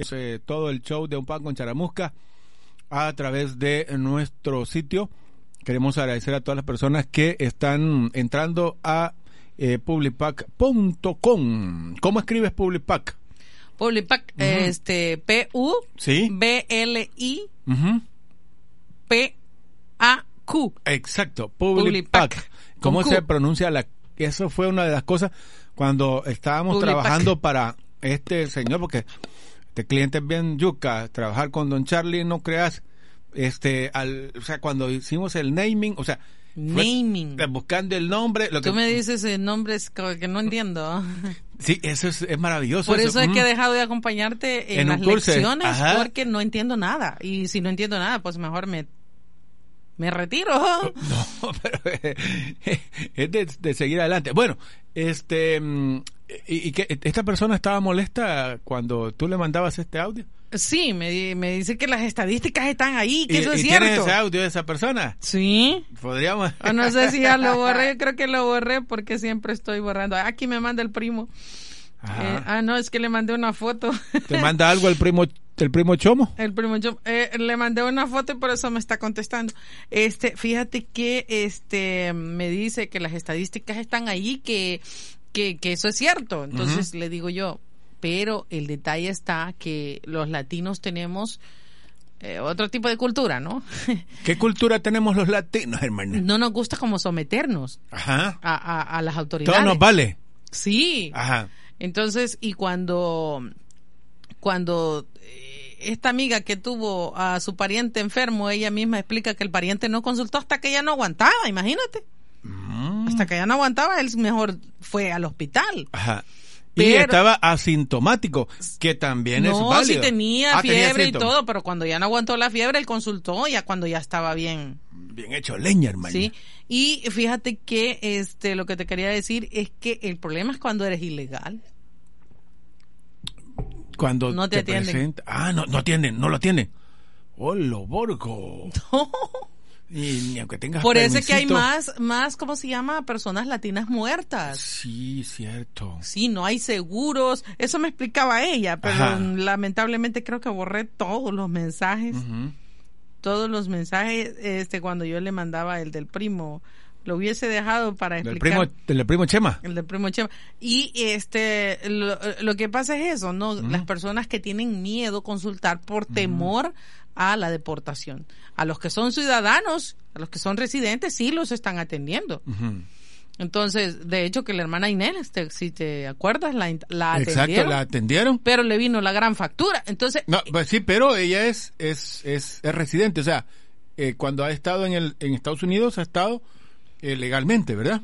es, eh, todo el show de Un Pan con Charamusca a través de nuestro sitio. Queremos agradecer a todas las personas que están entrando a eh, publipack.com. ¿Cómo escribes Publipack? Publipack, este, P-U, Sí. B-L-I, Ujú. P-A-Q. Exacto, Publipack. Publipack. ¿Cómo Con se Q. pronuncia la Eso fue una de las cosas cuando estábamos trabajando para este señor, porque este cliente es bien yuca, trabajar con Don Charlie, no creas, este, al, o sea, cuando hicimos el naming, o sea, Naming. eh, buscando el nombre, lo que, Tú me dices nombres co- que no entiendo. sí, eso es, es maravilloso. Por eso es mm. que he dejado de acompañarte en, las lecciones ajá. porque no entiendo nada. Y si no entiendo nada, pues mejor me, me retiro. No, pero es de, de seguir adelante. Bueno, este, mm, y, y que esta persona estaba molesta cuando tú le mandabas este audio. Sí, me, me dice que las estadísticas están ahí, que ¿Y, eso es y tienes cierto. ese audio de esa persona? Sí. Podríamos. O no sé si ya lo borré, creo que lo borré porque siempre estoy borrando. Aquí me manda el primo. Eh, ah, no, es que le mandé una foto. ¿Te manda algo el primo, el primo Chomo? El primo yo eh, le mandé una foto y por eso me está contestando. Este, fíjate que este me dice que las estadísticas están ahí, que que, que eso es cierto. Entonces le digo yo, pero el detalle está que los latinos tenemos eh, otro tipo de cultura, ¿no? ¿Qué cultura tenemos los latinos, hermano? no nos gusta como someternos Ajá. a, a, a las autoridades. Todo nos vale. Sí. Ajá. Entonces, y cuando, cuando eh, esta amiga que tuvo a su pariente enfermo, ella misma explica que el pariente no consultó hasta que ella no aguantaba, imagínate. Mm. Hasta que ella no aguantaba, él mejor fue al hospital. Ajá. Y estaba asintomático, que también es no, válido. sí tenía Ah, tenía fiebre y todo, pero cuando ya no aguantó la fiebre, él consultó ya cuando ya estaba bien. Bien hecho leña, hermano. Sí. Y fíjate que este lo que te quería decir es que el problema es cuando eres ilegal. Cuando No te atienden. presenta- Ah, no, no atienden, no lo atienden. ¡Hola, Borgo! Y ni aunque tengas es que hay más, más, ¿cómo se llama? Personas latinas muertas. Sí, cierto. Sí, no hay seguros. Eso me explicaba ella, pero Ajá. lamentablemente creo que borré todos los mensajes. Todos los mensajes, este, cuando yo le mandaba el del primo, lo hubiese dejado para explicar. primo, del primo Chema. El del primo Chema. Y este, lo, lo que pasa es eso, ¿no? Las personas que tienen miedo consultar por temor a la deportación. A los que son ciudadanos, a los que son residentes, sí los están atendiendo. Entonces, de hecho, que la hermana Inés, este, si te acuerdas, la, la Exacto, atendieron, la atendieron. pero le vino la gran factura. Entonces, No, pues sí, pero ella es, es, es, es residente. O sea, eh, cuando ha estado en, el, en Estados Unidos, ha estado eh, legalmente, ¿verdad?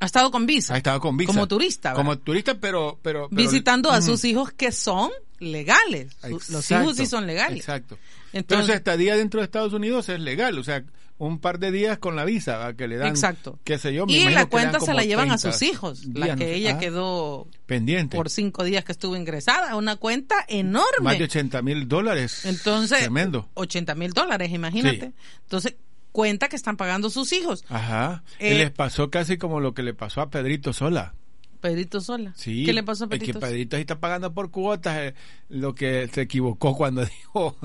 Ha estado con visa. Ha estado con visa. Como turista, ¿verdad? Como turista, pero... pero, pero- visitando a sus hijos que son legales. Los hijos sí son legales. Exacto. Entonces- estadía dentro de Estados Unidos es legal, o sea, un par de días con la visa ¿va? que le dan, Exacto. qué sé yo. me y la cuenta se la llevan a 30 sus hijos. La no que sé. ella Ah, quedó pendiente. por cinco días que estuvo ingresada. Una cuenta enorme. Más de 80 mil dólares. Entonces, Tremendo. 80 mil dólares, imagínate. Sí. Entonces, cuenta que están pagando sus hijos. Ajá. Eh, y les pasó casi como lo que le pasó a Pedrito Sola. Pedrito Sola. Sí. ¿Qué le pasó a Es que Pedrito? Pedrito ahí está pagando por cuotas eh, lo que se equivocó cuando dijo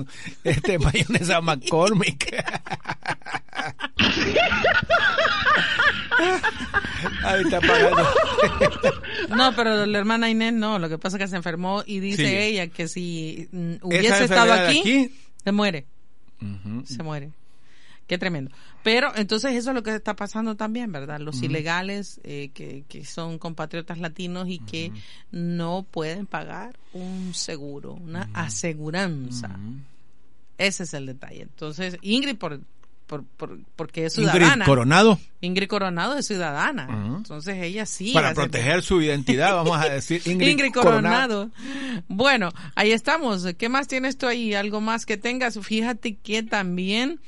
este mayonesa McCormick. ahí está pagando. No, pero la hermana Inés no. Lo que pasa es que se enfermó y dice Sí. ella que si mm, hubiese estado aquí, aquí- se muere. Se muere. Qué tremendo. Pero entonces eso es lo que está pasando también, ¿verdad? Los ilegales eh, que, que son compatriotas latinos y que no pueden pagar un seguro, una aseguranza. Ese es el detalle. Entonces, Ingrid, por por, por, porque es ciudadana. Ingrid Coronado. Ingrid Coronado es ciudadana. Entonces ella sí. Para hace- proteger su identidad, vamos a decir Ingrid, Ingrid, Coronado. Bueno, ahí estamos. ¿Qué más tienes tú ahí? ¿Algo más que tengas? Fíjate que también,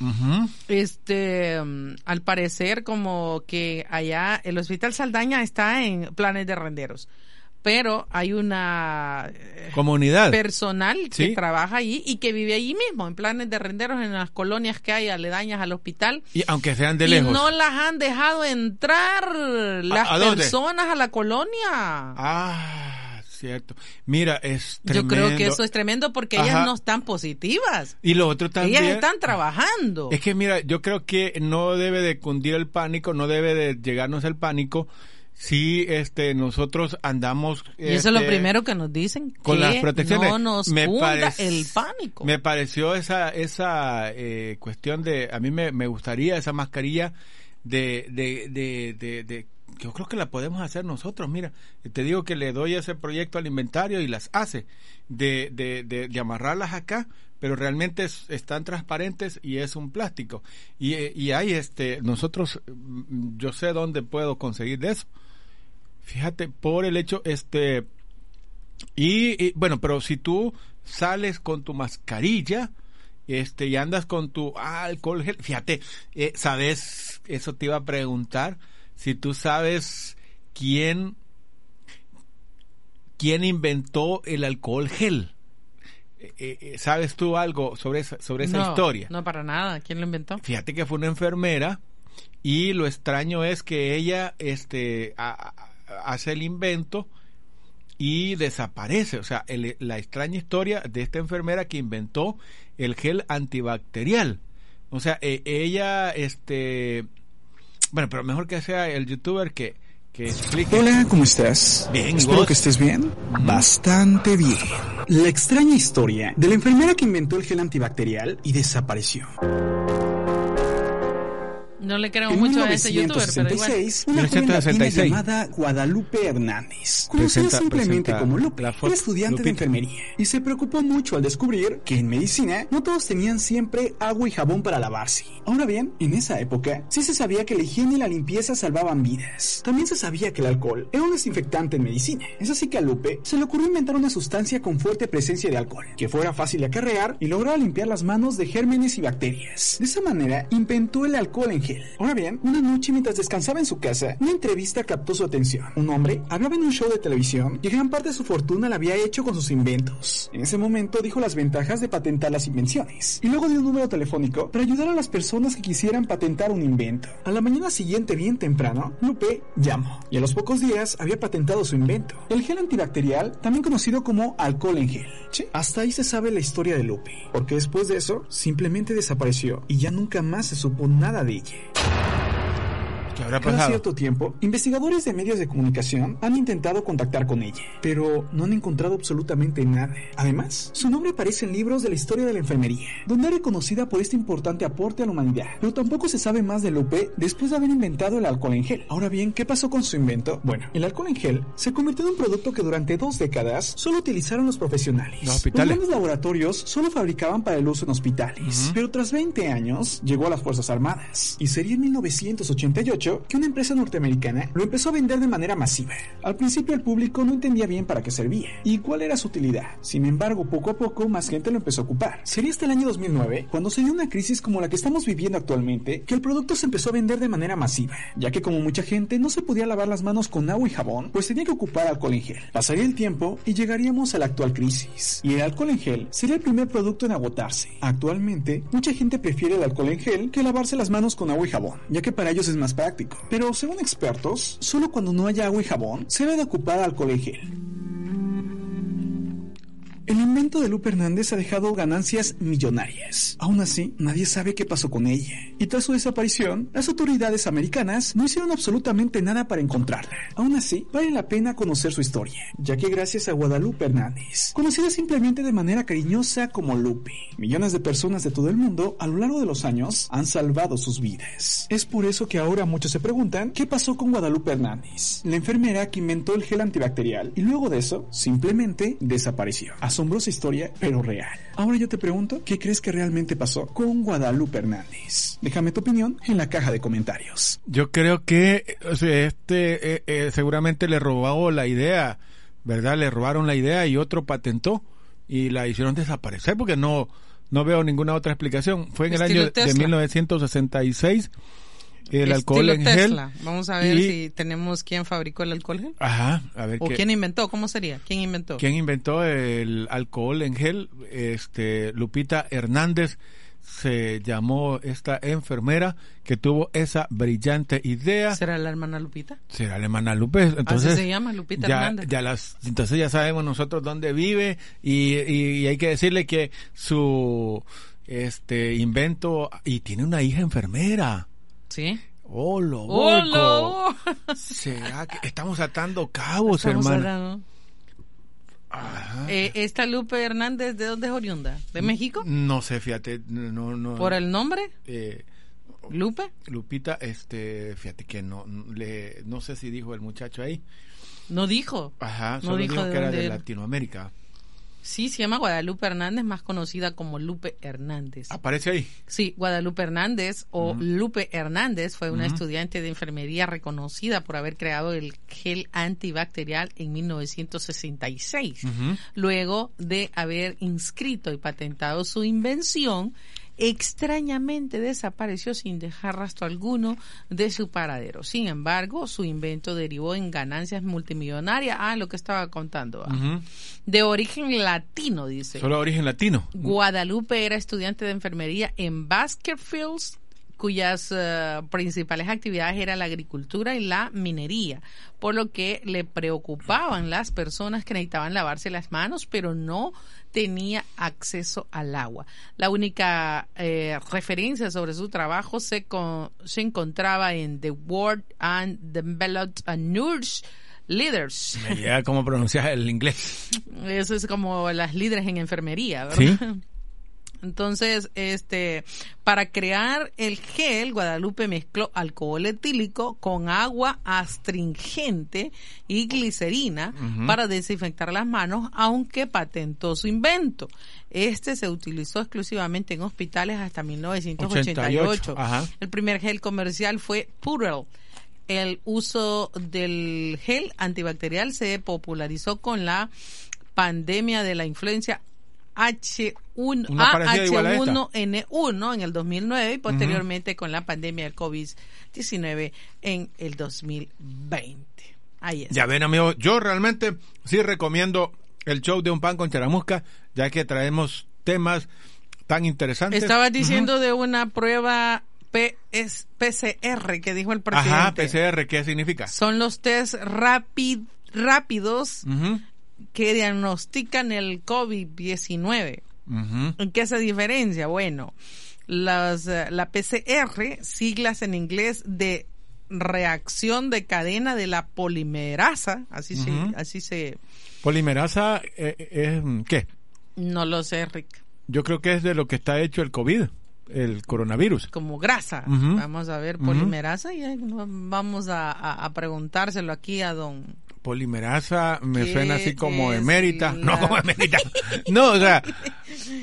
este, mm, al parecer, como que allá el Hospital Saldaña está en planes de renderos. Pero hay una eh, Comunidad. personal Sí. que trabaja ahí y que vive allí mismo, en planes de renderos, en las colonias que hay aledañas al hospital. Y aunque sean de y lejos. no las han dejado entrar las a personas a la colonia. Ah, cierto. Mira, es Yo tremendo. creo que eso es tremendo porque Ajá. ellas no están positivas. Y lo otro también. Ellas están trabajando. Es que mira, yo creo que no debe de cundir el pánico, no debe de llegarnos el pánico si este nosotros andamos y eso es lo este, primero que nos dicen. con que las protecciones. No nos Me el pánico. Me pareció esa esa eh, cuestión de a mí me, me gustaría esa mascarilla de de, de, de, de- yo creo que la podemos hacer nosotros, mira, te digo que le doy ese proyecto al inventario y las hace, de, de, de, de amarrarlas acá, pero realmente es- están transparentes y es un plástico. Y, eh, y hay este, nosotros, mm, yo sé dónde puedo conseguir de eso. Fíjate, por el hecho, este, y, y, bueno, pero si tú sales con tu mascarilla, este, y andas con tu alcohol gel, fíjate, eh, sabes, eso te iba a preguntar, si tú sabes quién, quién inventó el alcohol gel. Eh, eh, ¿Sabes tú algo sobre esa, sobre esa no, historia? No, para nada. ¿Quién lo inventó? Fíjate que fue una enfermera y lo extraño es que ella este a- hace el invento y desaparece, o sea, el- la extraña historia de esta enfermera que inventó el gel antibacterial. O sea, e- ella este bueno, pero mejor que sea el youtuber que que explique. Hola, ¿cómo estás? Bien, ¿y Espero vos? que estés bien. Bastante bien. La extraña historia de la enfermera que inventó el gel antibacterial y desapareció. No le creo En mucho a ese youtuber, pero igual. 1966, una joven 1966. latina llamada Guadalupe Hernández, conocida simplemente como Lupe, la era estudiante de Lupita. enfermería y se preocupó mucho al descubrir que en medicina no todos tenían siempre agua y jabón para lavarse. Ahora bien, en esa época sí se sabía que la higiene y la limpieza salvaban vidas. También se sabía que el alcohol era un desinfectante en medicina. Es así que a Lupe se le ocurrió inventar una sustancia con fuerte presencia de alcohol, que fuera fácil de acarrear y lograra limpiar las manos de gérmenes y bacterias. De esa manera inventó el alcohol en Ahora bien, una noche mientras descansaba en su casa, una entrevista captó su atención. Un hombre hablaba en un show de televisión y gran parte de su fortuna la había hecho con sus inventos. En ese momento dijo las ventajas de patentar las invenciones y luego dio un número telefónico para ayudar a las personas que quisieran patentar un invento. A la mañana siguiente, bien temprano, Lupe llamó y a los pocos días había patentado su invento, el gel antibacterial, también conocido como alcohol en gel. Sí, hasta ahí se sabe la historia de Lupe, porque después de eso simplemente desapareció y ya nunca más se supo nada de ella. you. ¿Qué habrá Cada cierto tiempo, investigadores de medios de comunicación han intentado contactar con ella, pero no han encontrado absolutamente nada. Además, su nombre aparece en libros de la historia de la enfermería, donde es reconocida por este importante aporte a la humanidad. Pero tampoco se sabe más de Lupe después de haber inventado el alcohol en gel. Ahora bien, ¿qué pasó con su invento? Bueno, el alcohol en gel se convirtió en un producto que durante dos décadas solo utilizaron los profesionales. Los hospitales. grandes laboratorios solo fabricaban para el uso en hospitales, pero tras 20 años llegó a las Fuerzas Armadas y sería en 1988 que una empresa norteamericana lo empezó a vender de manera masiva. Al principio el público no entendía bien para qué servía y cuál era su utilidad. Sin embargo, poco a poco más gente lo empezó a ocupar. Sería hasta el año 2009 cuando se dio una crisis como la que estamos viviendo actualmente que el producto se empezó a vender de manera masiva, ya que como mucha gente no se podía lavar las manos con agua y jabón, pues tenía que ocupar alcohol en gel. Pasaría el tiempo y llegaríamos a la actual crisis. Y el alcohol en gel sería el primer producto en agotarse. Actualmente, mucha gente prefiere el alcohol en gel que lavarse las manos con agua y jabón, ya que para ellos es más práctico. Pero según expertos, solo cuando no haya agua y jabón se debe de ocupar alcohol en gel. El invento de Lupe Hernández ha dejado ganancias millonarias. Aún así, nadie sabe qué pasó con ella. Y tras su desaparición, las autoridades americanas no hicieron absolutamente nada para encontrarla. Aún así, vale la pena conocer su historia, ya que gracias a Guadalupe Hernández, conocida simplemente de manera cariñosa como Lupe, millones de personas de todo el mundo a lo largo de los años han salvado sus vidas. Es por eso que ahora muchos se preguntan qué pasó con Guadalupe Hernández, la enfermera que inventó el gel antibacterial y luego de eso simplemente desapareció. Asombrosa historia, pero real. Ahora yo te pregunto, ¿qué crees que realmente pasó con Guadalupe Hernández? Déjame tu opinión en la caja de comentarios. Yo creo que o sea, este eh, eh, seguramente le robó la idea, ¿verdad? Le robaron la idea y otro patentó y la hicieron desaparecer porque no no veo ninguna otra explicación. Fue en el Estilo año de Tesla. 1966 el alcohol en Tesla. gel. Vamos a ver y- si tenemos quién fabricó el alcohol gel. Ajá, a ver ¿O qué- quién inventó? ¿Cómo sería? ¿Quién inventó? ¿Quién inventó el alcohol en gel? Este, Lupita Hernández se llamó esta enfermera que tuvo esa brillante idea. ¿Será la hermana Lupita? Será la hermana Lupe. Entonces, Así se llama, Lupita ya, Hernández. ya las, entonces ya sabemos nosotros dónde vive y, y- y hay que decirle que su este invento y tiene una hija enfermera. ¿Sí? Oh, lo ¡Hola! ¿Será que estamos atando cabos, hermano? Eh, esta Lupe Hernández, ¿de dónde es oriunda? ¿De México? No sé, fíjate, no, no. ¿Por el nombre? eh, ¿Lupe? Lupita, este, fíjate que no, le, no sé si dijo el muchacho ahí. No dijo. Ajá, No solo dijo dijo, de que era de era. Latinoamérica. Sí, se llama Guadalupe Hernández, más conocida como Lupe Hernández. Aparece ahí. Sí, Guadalupe Hernández o Lupe Hernández fue una estudiante de enfermería reconocida por haber creado el gel antibacterial en 1966. Ujú. Luego de haber inscrito y patentado su invención, extrañamente desapareció sin dejar rastro alguno de su paradero. Sin embargo, su invento derivó en ganancias multimillonarias. Ah, lo que estaba contando. ah. De origen latino, dice. Solo origen latino. Guadalupe era estudiante de enfermería en Baskervilles, cuyas eh, principales actividades eran la agricultura y la minería, por lo que le preocupaban las personas que necesitaban lavarse las manos, pero no tenía acceso al agua. La única eh, referencia sobre su trabajo se, con- se encontraba en The Word and Developed a Nurse Leaders. Me llega cómo pronunciar el inglés. Eso es como las líderes en enfermería, ¿verdad? Sí. Entonces, este, para crear el gel, Guadalupe mezcló alcohol etílico con agua astringente y glicerina para desinfectar las manos, aunque patentó su invento. Este se utilizó exclusivamente en hospitales hasta 1988. 88, ajá. El primer gel comercial fue Purell. El uso del gel antibacterial se popularizó con la pandemia de la influencia H1, Una parecida igual a esta. H1N1 en el 2009 y posteriormente con la pandemia del COVID-19 en el 2020. Ahí es. Ya ven, amigos, yo realmente sí recomiendo el show de Un Pan con Charamusca, ya que traemos temas tan interesantes. Estabas diciendo de una prueba PS PCR que dijo el presidente. Ajá, PCR, ¿qué significa? Son los test rápid- rápidos que diagnostican el COVID-19. ujú. ¿En qué se diferencia? Bueno, las, eh, la PCR, siglas en inglés de reacción de cadena de la polimerasa, así Ujú. se, así se, Polimerasa eh, es, ¿qué? no lo sé, Rick, Yo creo que es de lo que está hecho el COVID, el coronavirus. como grasa. Vamos a ver, polimerasa, y vamos a, a- a preguntárselo aquí a don Polimerasa me ¿Qué suena así como emérita. la- No, como emérita. No, o sea,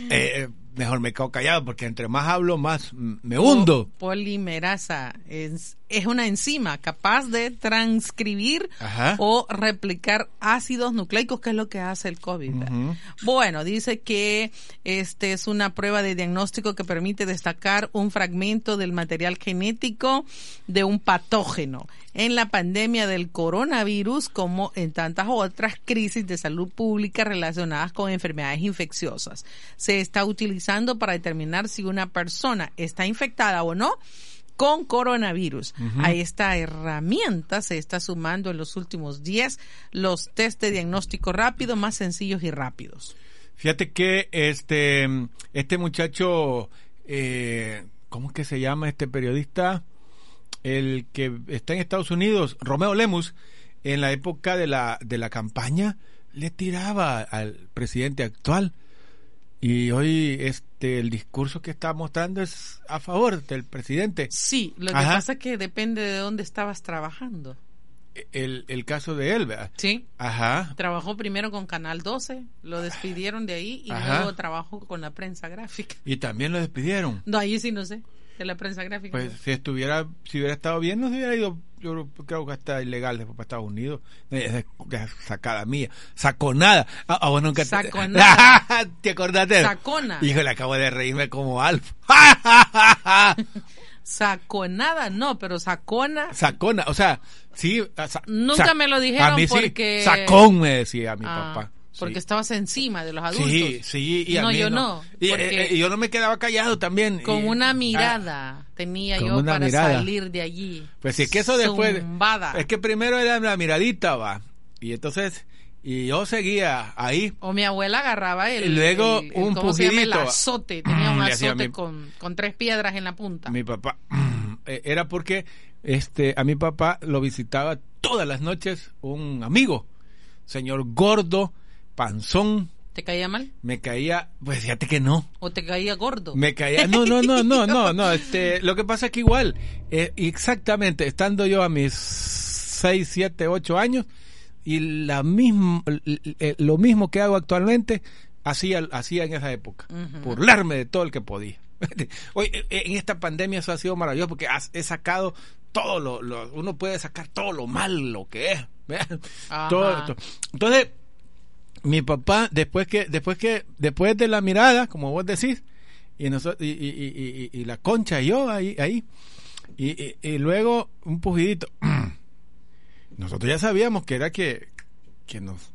eh, mejor me quedo callado porque entre más hablo, más me hundo. po- polimerasa. Es, es una enzima capaz de transcribir Ajá. o replicar ácidos nucleicos, que es lo que hace el COVID. Bueno, dice que este es una prueba de diagnóstico que permite destacar un fragmento del material genético de un patógeno. En la pandemia del coronavirus, como en tantas otras crisis de salud pública relacionadas con enfermedades infecciosas, se está utilizando para determinar si una persona está infectada o no con coronavirus. A esta herramienta se está sumando en los últimos 10 los test de diagnóstico rápido más sencillos y rápidos. Fíjate que este, este muchacho, eh, ¿cómo es que se llama este periodista? El que está en Estados Unidos, Romeo Lemus, en la época de la, de la campaña, le tiraba al presidente actual. Y hoy este el discurso que está mostrando es a favor del presidente. Sí, lo que Ajá. pasa es que depende de dónde estabas trabajando. el, el caso de él, ¿verdad? Sí. Ajá. Trabajó primero con Canal 12, lo despidieron de ahí y Ajá. luego trabajó con la prensa gráfica. Y también lo despidieron. No, ahí sí no sé, de la prensa gráfica. Pues si estuviera, si hubiera estado bien, no se hubiera ido, yo creo- que está ilegal después para Estados Unidos. Es, sacada mía. Saconada. Ah, ah, vos nunca te- Saconada. ¿Te acordaste? Sacona. Híjole, acabo de reírme como Alf. Saconada, no, pero sacona. Sacona, o sea, sí. sa- Nunca sa- me lo dijeron a mí sí, porque- Sacón me decía mi Ah, papá. Porque Sí. estabas encima de los adultos. Sí, sí, y a no, mí yo no. Y, eh, eh, yo no me quedaba callado también. con y- una ah, mirada tenía con yo para mirada. salir de allí. Pues sí, es que eso después. Zumbada. Es que primero era la miradita, va. Y entonces, y yo seguía ahí. O mi abuela agarraba el. Y luego el- el- un ¿Cómo se llama? El azote. Tenía un azote mi- con, con tres piedras en la punta. Mi papá. eh, Era porque este a mi papá lo visitaba todas las noches un amigo, señor gordo, panzón. ¿Te caía mal? Me caía, pues fíjate que no. ¿O te caía gordo? Me caía, no, no, no, no, no, no, este, lo que pasa es que igual, eh, exactamente, estando yo a mis 6, 7, 8 años, y la misma, lo mismo que hago actualmente, hacía, hacía en esa época, burlarme de todo el que podía. Hoy, en esta pandemia eso ha sido maravilloso porque has- he sacado todo lo, lo- uno puede sacar todo lo malo que es. Todo, todo. Entonces, mi papá, después que, después que, después de la mirada, como vos decís, y, noso- y, y, y- y- la concha y yo ahí, ahí, y, luego un pujidito. Nosotros ya sabíamos que era que, que nos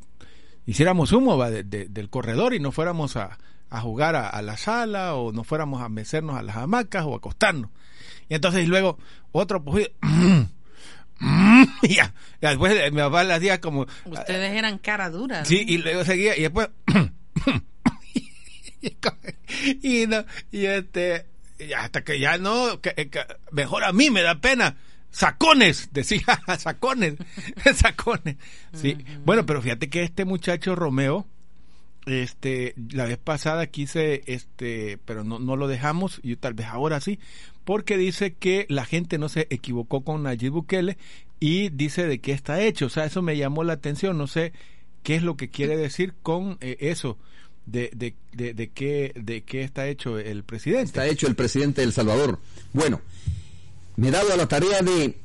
hiciéramos humo va, de- de- del corredor y no fuéramos a, a jugar a, a la sala o no fuéramos a mecernos a las hamacas o a acostarnos. Y entonces y luego otro pujido. ya, y después eh, mi papá le hacía como... Ustedes eran cara dura. ¿no? Sí, y luego seguía y después y no, y este y hasta que ya no que- que mejor a mí me da pena sacones decía sacones sacones sí bueno pero fíjate que este muchacho Romeo este la vez pasada quise este pero no no lo dejamos y tal vez ahora sí porque dice que la gente no se equivocó con Nayib Bukele y dice de qué está hecho. O sea eso me llamó la atención. No sé qué es lo que quiere decir con eh, eso de, de, de, de qué de qué está hecho el presidente. Está hecho el presidente de El Salvador. Bueno, me he dado a la tarea de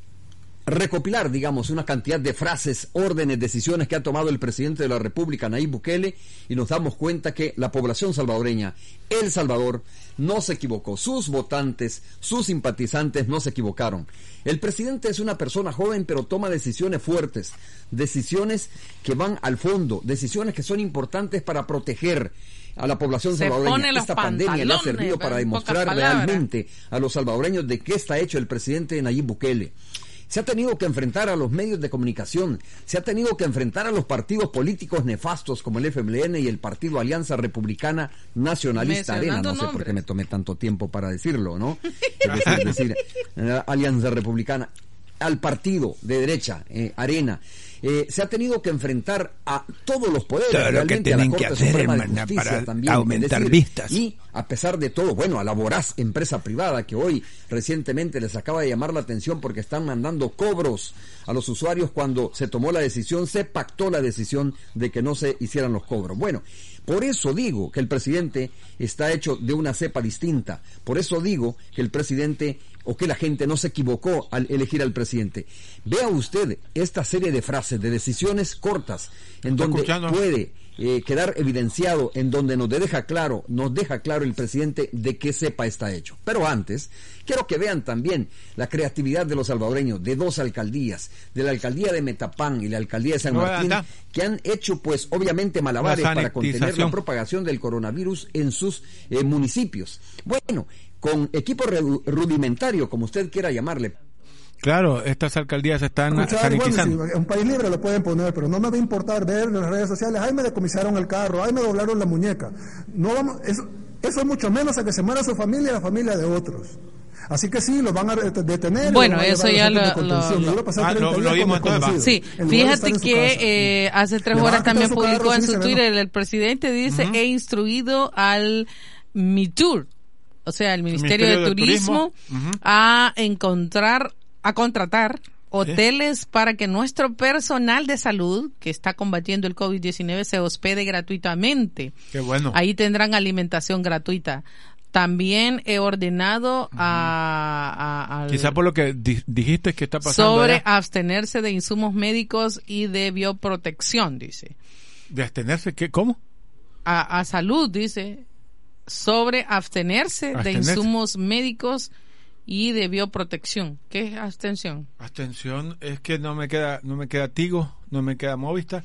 recopilar, digamos, una cantidad de frases, órdenes, decisiones que ha tomado el presidente de la República, Nayib Bukele, y nos damos cuenta que la población salvadoreña, El Salvador, no se equivocó. Sus votantes, sus simpatizantes no se equivocaron. El presidente es una persona joven, pero toma decisiones fuertes, decisiones que van al fondo, decisiones que son importantes para proteger a la población salvadoreña. Esta pandemia le ha servido para demostrar realmente a los salvadoreños de qué está hecho el presidente Nayib Bukele. Se ha tenido que enfrentar a los medios de comunicación, se ha tenido que enfrentar a los partidos políticos nefastos como el FMLN y el Partido Alianza Republicana Nacionalista Arena. No sé por qué me tomé tanto tiempo para decirlo, ¿no? Es decir, decir, eh, Alianza Republicana, al partido de derecha, eh, Arena. Eh, se ha tenido que enfrentar a todos los poderes, Todo lo que realmente a la tienen que hacer, Suprema hermana, para también. aumentar decir, vistas. Y a pesar de todo, bueno, a la voraz empresa privada que hoy recientemente les acaba de llamar la atención porque están mandando cobros a los usuarios cuando se tomó la decisión, se pactó la decisión de que no se hicieran los cobros. Bueno, por eso digo que el presidente está hecho de una cepa distinta. Por eso digo que el presidente o que la gente no se equivocó al elegir al presidente. Vea usted esta serie de frases, de decisiones cortas, en donde escuchando. puede eh, quedar evidenciado, en donde nos deja claro, nos deja claro el presidente de qué cepa está hecho. Pero antes, quiero que vean también la creatividad de los salvadoreños, de dos alcaldías, de la alcaldía de Metapán y la alcaldía de San Martín, que han hecho, pues, obviamente malabares La para contener la propagación del coronavirus en sus eh, municipios. Bueno, con equipo rudimentario, como usted quiera llamarle, claro estas alcaldías están bueno, sanitizando si en un país libre lo pueden poner, pero no me va a importar ver en las redes sociales, ay me decomisaron el carro, ay me doblaron la muñeca. No vamos, eso, eso es mucho menos a que se muera su familia y la familia de otros. Así que sí, lo van a detener. Bueno, eso ya los lo- lo- Ah, 30 lo- lo vimos entonces. Sí, en fíjate que eh, hace tres horas también publicó en su Twitter el presidente dice he instruido al MITUR, o sea, el Ministerio, Ministerio de de Turismo, a encontrar, a contratar hoteles para que nuestro personal de salud que está combatiendo el COVID-19 se hospede gratuitamente. Qué bueno. Ahí tendrán alimentación gratuita. También he ordenado a, a- Quizá por lo que di- dijiste que está pasando sobre allá, abstenerse de insumos médicos y de bioprotección, dice. de abstenerse, ¿qué? ¿Cómo? A, a salud, dice. Sobre abstenerse, de insumos médicos y de bioprotección. ¿Qué es abstención? Abstención es que no me queda, no me queda Tigo, no me queda Movistar,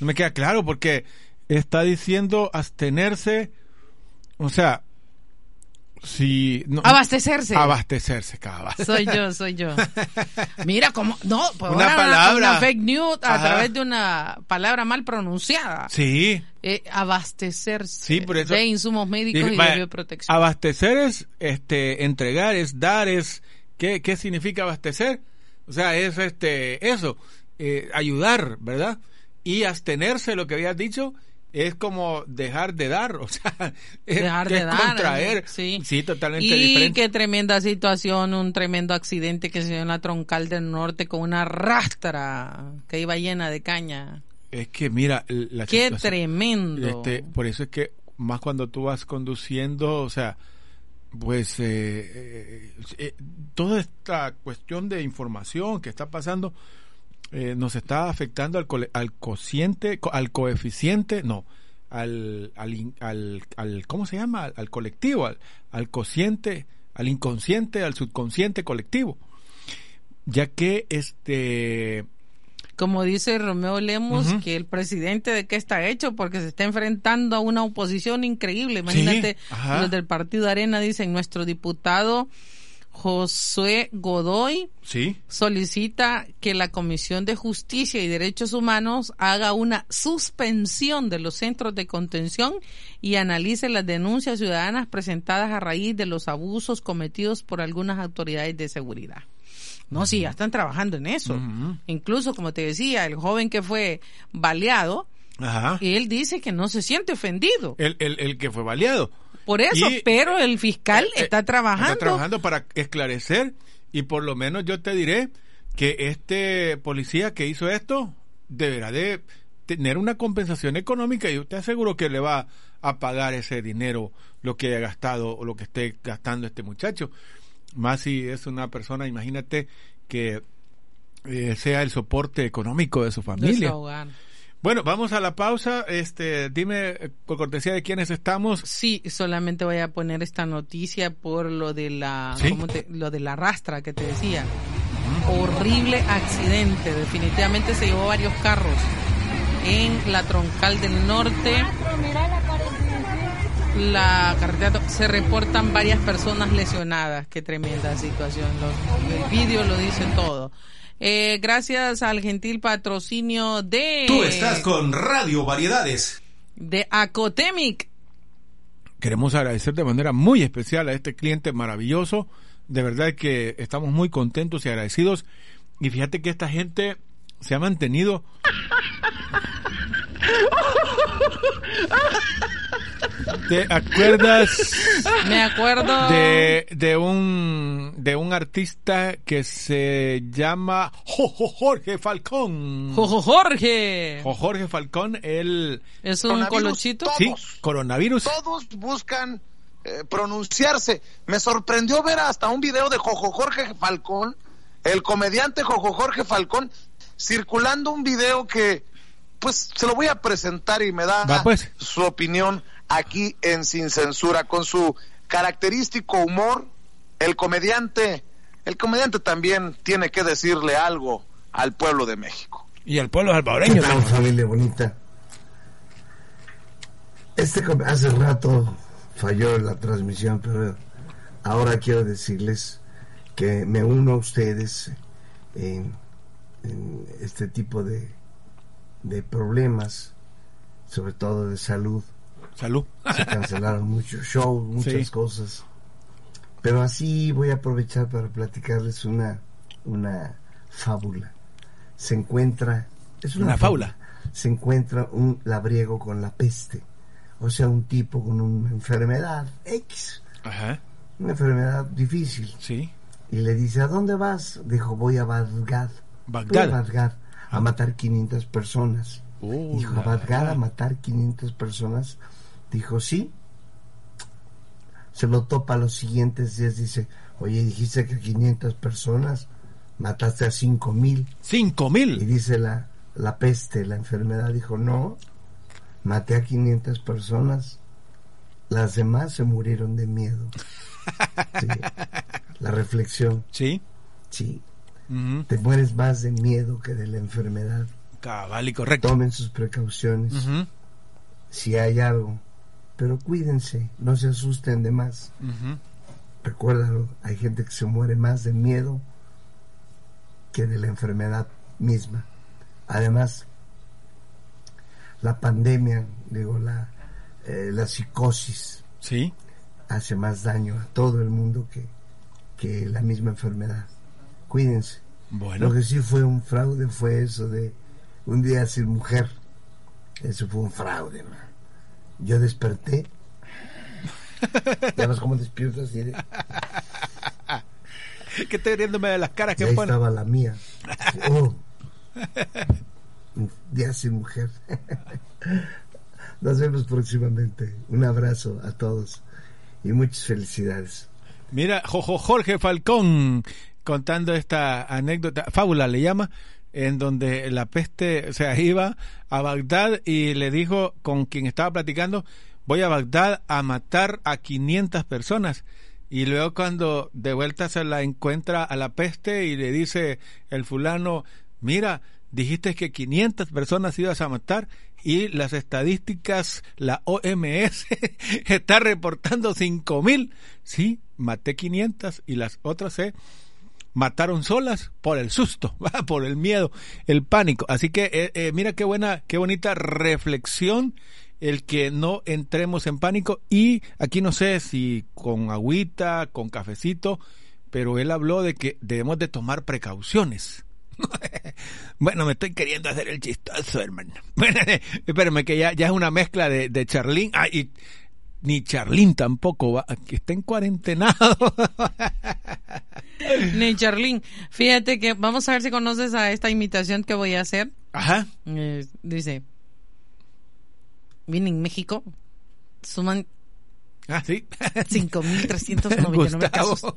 no me queda claro porque está diciendo abstenerse, o sea, si no, Abastecerse. abastecerse, cabal. Soy yo, soy yo. Mira cómo, no, pues Una ahora palabra. una fake news a Ajá. través de una palabra mal pronunciada. Sí, Eh, abastecerse Sí, por eso- de insumos médicos Dije, y vaya, de bioprotección. Abastecer es este entregar, es dar, es ¿qué, qué significa abastecer? O sea, es este eso, eh, ayudar, ¿verdad? Y abstenerse, lo que habías dicho, es como dejar de dar, o sea, es, Dejar que de es dar, contraer. sí. totalmente y diferente. qué tremenda situación, un tremendo accidente que se dio en la troncal del norte con una rastra que iba llena de caña. Es que mira, la Qué tremendo. Este, por eso es que más cuando tú vas conduciendo, o sea, pues eh, eh, eh, toda esta cuestión de información que está pasando eh, nos está afectando al, cole- al cociente, co- al coeficiente, no, al, al, al, al- ¿cómo se llama? Al, al colectivo, al, al cociente, al inconsciente, al subconsciente colectivo, ya que este Como dice Romeo Lemos, que el presidente de qué está hecho porque se está enfrentando a una oposición increíble. Imagínate, los del partido Arena dicen, nuestro diputado Josué Godoy sí, solicita que la Comisión de Justicia y Derechos Humanos haga una suspensión de los centros de contención y analice las denuncias ciudadanas presentadas a raíz de los abusos cometidos por algunas autoridades de seguridad. No, sí, ya están trabajando en eso. Incluso, como te decía, el joven que fue baleado, ajá. él dice que no se siente ofendido. el, el, el que fue baleado. Por eso, Y- pero el fiscal Eh, está trabajando. Está trabajando para esclarecer y por lo menos yo te diré que este policía que hizo esto deberá de tener una compensación económica y usted aseguro que le va a pagar ese dinero lo que haya gastado o lo que esté gastando este muchacho. Más si es una persona, imagínate que eh, sea el soporte económico de su de su familia. Bueno, vamos a la pausa. Este, dime por cortesía de quiénes estamos. Sí, solamente voy a poner esta noticia por lo de la ¿Sí? ¿cómo te- lo de la rastra que te decía. Horrible accidente, definitivamente se llevó varios carros en la troncal del norte. La carretera se reportan varias personas lesionadas. Qué tremenda situación. Los- el vídeo lo dice todo. Eh, gracias al gentil patrocinio de Tú estás con Radio Variedades. de Acotemic. Queremos agradecer de manera muy especial a este cliente maravilloso. De verdad que estamos muy contentos y agradecidos. Y fíjate que esta gente se ha mantenido. ¿Te acuerdas Me acuerdo de, de un de un artista que se llama Jo- Jorge Falcón? Jojo Jorge. Jo- Jorge Falcón, él Es un Coronavirus, colochito. sí, Todos. coronavirus. Todos buscan eh, pronunciarse. Me sorprendió ver hasta un video de Jojo Jorge Falcón, el comediante Jojo Jorge Falcón, circulando un video que, pues, se lo voy a presentar y me da Va, pues. su opinión aquí en Sin Censura, con su característico humor. El comediante, el comediante también tiene que decirle algo al pueblo de México. Y al pueblo salvadoreño. tal, familia bonita? Este com- hace rato falló la transmisión, pero ahora quiero decirles que me uno a ustedes en, en este tipo de, de problemas, sobre todo de salud. Salud. Se cancelaron muchos shows, muchas Sí. cosas. Pero así voy a aprovechar para platicarles una, una fábula. Se encuentra... Es una, Una fábula. Se encuentra un labriego con la peste. O sea, un tipo con una enfermedad X. Ajá, Una enfermedad difícil. sí. Y le dice, ¿a dónde vas? Dijo, voy a Bagdad. Bagdad. A Bagdad a matar 500 personas. Uh, Dijo, a matar 500 personas. Dijo, sí. Se lo topa los siguientes días. Dice, oye, dijiste que 500 personas, mataste a 5 mil. Cinco Y mil. dice la, la peste, la enfermedad, dijo, no, maté a 500 personas. Las demás se murieron de miedo. Sí. La reflexión, Sí. sí. Te mueres más de miedo que de la enfermedad. Cabal y correcto. Tomen sus precauciones. Si hay algo. Pero cuídense, no se asusten de más. Recuérdalo, hay gente que se muere más de miedo que de la enfermedad misma. Además, la pandemia, digo, la, eh, la psicosis Sí. hace más daño a todo el mundo que, que la misma enfermedad. Cuídense. Bueno. Lo que sí fue un fraude fue eso de un día sin mujer. Eso fue un fraude. Yo desperté. ya ves cómo despierto así de... que estoy riéndome de las caras Y que ponen. estaba la mía. Oh. Un día sin mujer. Nos vemos próximamente. Un abrazo a todos y muchas felicidades. Mira, Jojo Jorge Falcón contando esta anécdota, fábula le llama, en donde la peste, o sea, iba a Bagdad y le dijo con quien estaba platicando, voy a Bagdad a matar a 500 personas. Y luego cuando de vuelta se la encuentra a la peste y le dice el fulano, mira, dijiste que 500 personas ibas a matar y las estadísticas, la OMS está reportando 5000. Sí, maté 500 y las otras se mataron solas por el susto, por el miedo, el pánico. Así que eh, eh, mira qué buena, qué bonita reflexión el que no entremos en pánico y aquí no sé si con agüita, con cafecito, pero él habló de que debemos de tomar precauciones. bueno, me estoy queriendo hacer el chistoso, hermano. Espérame que ya, ya es una mezcla de, de Charlín. Ah, ni Charlín tampoco va, que está en cuarentenado. Ni Charlín. Fíjate que vamos a ver si conoces a esta imitación que voy a hacer. Ajá. Eh, dice, vine en México, suman Ah, sí. 5.399 Gustavo. casos.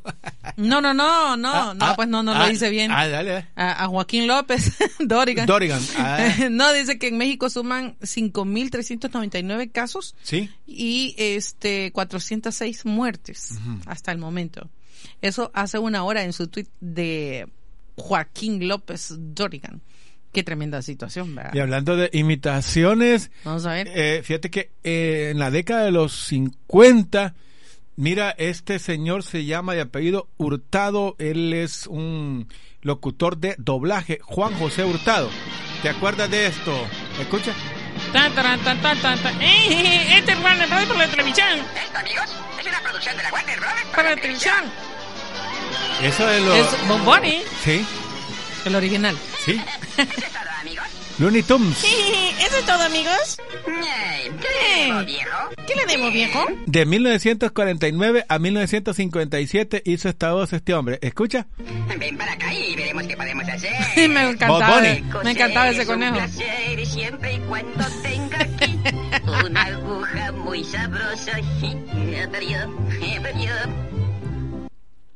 No, no, no, no, Ah, no, ah, pues no, no ah, lo dice bien. Ah, dale. dale. A, a Joaquín López, Dorigan. Dorigan. Ah, No, dice que en México suman 5.399 casos sí. y este 406 muertes hasta el momento. Eso hace una hora en su tweet de Joaquín López Dorigan. Qué tremenda situación, ¿verdad? Y hablando de imitaciones, Vamos a ver. eh, fíjate que eh, en la década de los 50, mira, este señor se llama de apellido Hurtado, él es un locutor de doblaje, Juan José Hurtado. ¿Te acuerdas de esto? ¿Escucha? Tan, taran, tan, tan, tan, tan. ¡Eh! Este es Warner Brothers por la televisión. Esto, amigos, es una producción de la Warner Brothers Para la televisión. Eso es lo... Es Bob Bunny, Sí, el original. sí. ¿Eso es todo, amigos? Looney Tunes. ¿Eso es todo, amigos? Eh, ¿Qué le debo, viejo? ¿Qué le debo, viejo? De 1949 a 1957 hizo esta voz este hombre. ¿Escucha? Ven para acá y veremos qué podemos hacer. me encantaba, me encantaba ese Es un conejo. placer siempre y cuando tenga aquí una aguja muy sabrosa.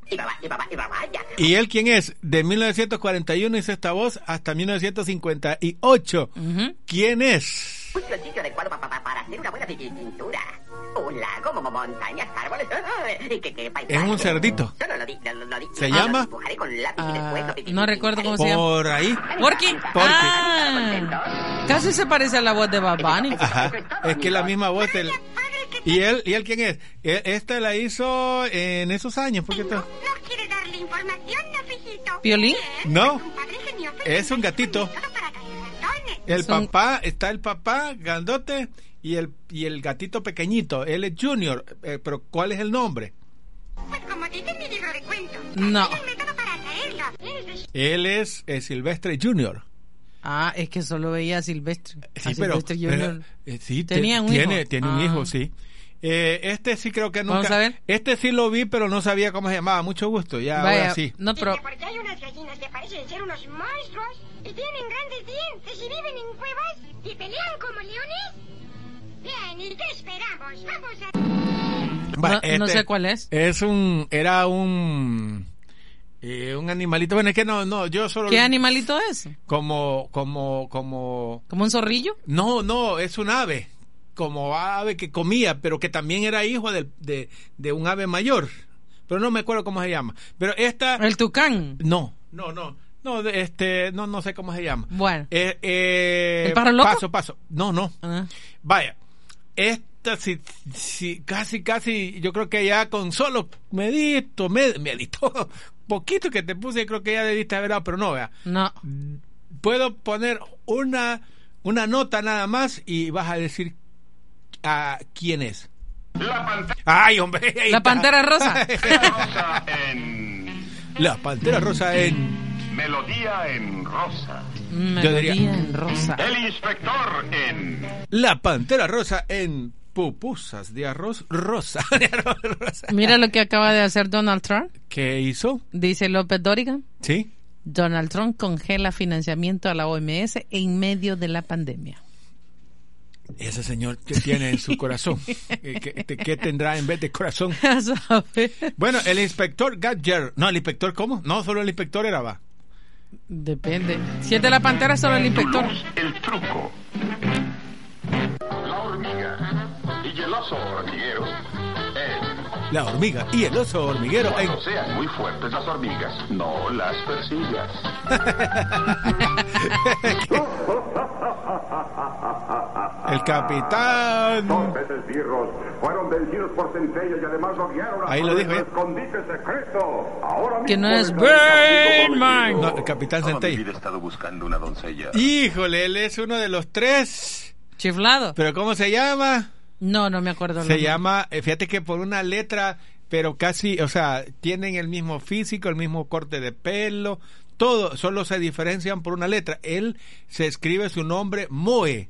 Y va, y va, y va, vaya. ¿Y él quién es? De 1941 hizo esta voz hasta 1958. Ujú. ¿Quién es? Un sitio adecuado pa- pa- para hacer una buena pi- pintura. Un lago, mo- montañas, árboles. ¿Qué, qué paisaje? Es un cerdito. Solo lo di- lo- lo di- ¿Se llama? dibujaré con lápiz y Ah, después lo pi- no recuerdo cómo se llama. Por ahí. ¿Porky? Porky. Ah, casi se parece a la voz de Bad Bunny. Ajá. Es que la misma voz del... ¿Y él, ¿Y él quién es? E- Esta la hizo en esos años. porque ¿No esto- quiere darle información, Nafijito? ¿Piolín? No. Un padre genio Es un gatito. El Son- papá, está el papá grandote y el, y el gatito pequeñito. Él es Junior. Eh, pero ¿cuál es el nombre? Pues como dice mi libro de cuentos. No. Él es eh, Silvestre Junior. Ah, es que solo veía a Silvestre. Sí, A pero, Silvestre pero, eh, sí, te- Tenía un tiene, hijo. tiene un Ah. hijo, sí. Eh, este sí creo que nunca. Vamos a ver. Este sí lo vi, pero no sabía cómo se llamaba. Mucho gusto. Ya, Vaya, ahora sí. no, pero Porque hay unas gallinas que parecen ser unos monstruos y tienen grandes dientes y viven en cuevas y pelean como leones. Bien, ¿y qué esperamos? Vamos a... Va, no, no sé cuál es. Es un. Era un. Eh, un animalito. Bueno, es que no, no, yo solo. ¿Qué animalito es? Como, como, como. ¿Como un zorrillo? No, no, es un ave. Como ave que comía, pero que también era hijo de, de un ave mayor. Pero no me acuerdo cómo se llama. Pero esta. El tucán. No, no, no. No, este, no, no sé cómo se llama. Bueno. Eh, eh, ¿El pájaro loco? Paso, paso. No, no. Ah. Vaya, esta sí, sí, casi, casi, yo creo que ya con solo medito, med, medito, poquito que te puse, creo que ya debiste haber dado, pero no, vea. No. Puedo poner una, una nota nada más y vas a decir a quién es. Ay, hombre. La pantera rosa. Rosa en La pantera rosa en. Melodía en Rosa. Melodía diría- en rosa. El inspector en La pantera rosa en pupusas de arroz rosa. De arroz rosa. Mira lo que acaba de hacer Donald Trump. ¿Qué hizo? Dice López Dóriga. Sí. Donald Trump congela financiamiento a la OMS en medio de la pandemia. Ese señor que tiene en su corazón. Eh, ¿Qué, qué tendrá en vez de corazón? Bueno, el inspector Gadger. No, el inspector, ¿cómo? No, solo el inspector era va. Depende. Si es de la pantera, solo el inspector. El truco. Oso hormiguero en La hormiga y el oso hormiguero en. Cuando sean muy fuertes las hormigas, no las persigas. El capitán. Peces birros fueron vencidos por centellas y además lo guiaron Ahí lo dijo, ¿eh? escondite secreto. Ahora Que no es les daré Burn Man. No, el capitán Centella. vida he estado buscando una doncella. Híjole, él es uno de los tres. Chiflado. ¿Pero cómo se llama? No, no me acuerdo. Se llama, eh, fíjate que por una letra, pero casi, o sea, tienen el mismo físico, el mismo corte de pelo, todo, solo se diferencian por una letra. Él se escribe su nombre Moe.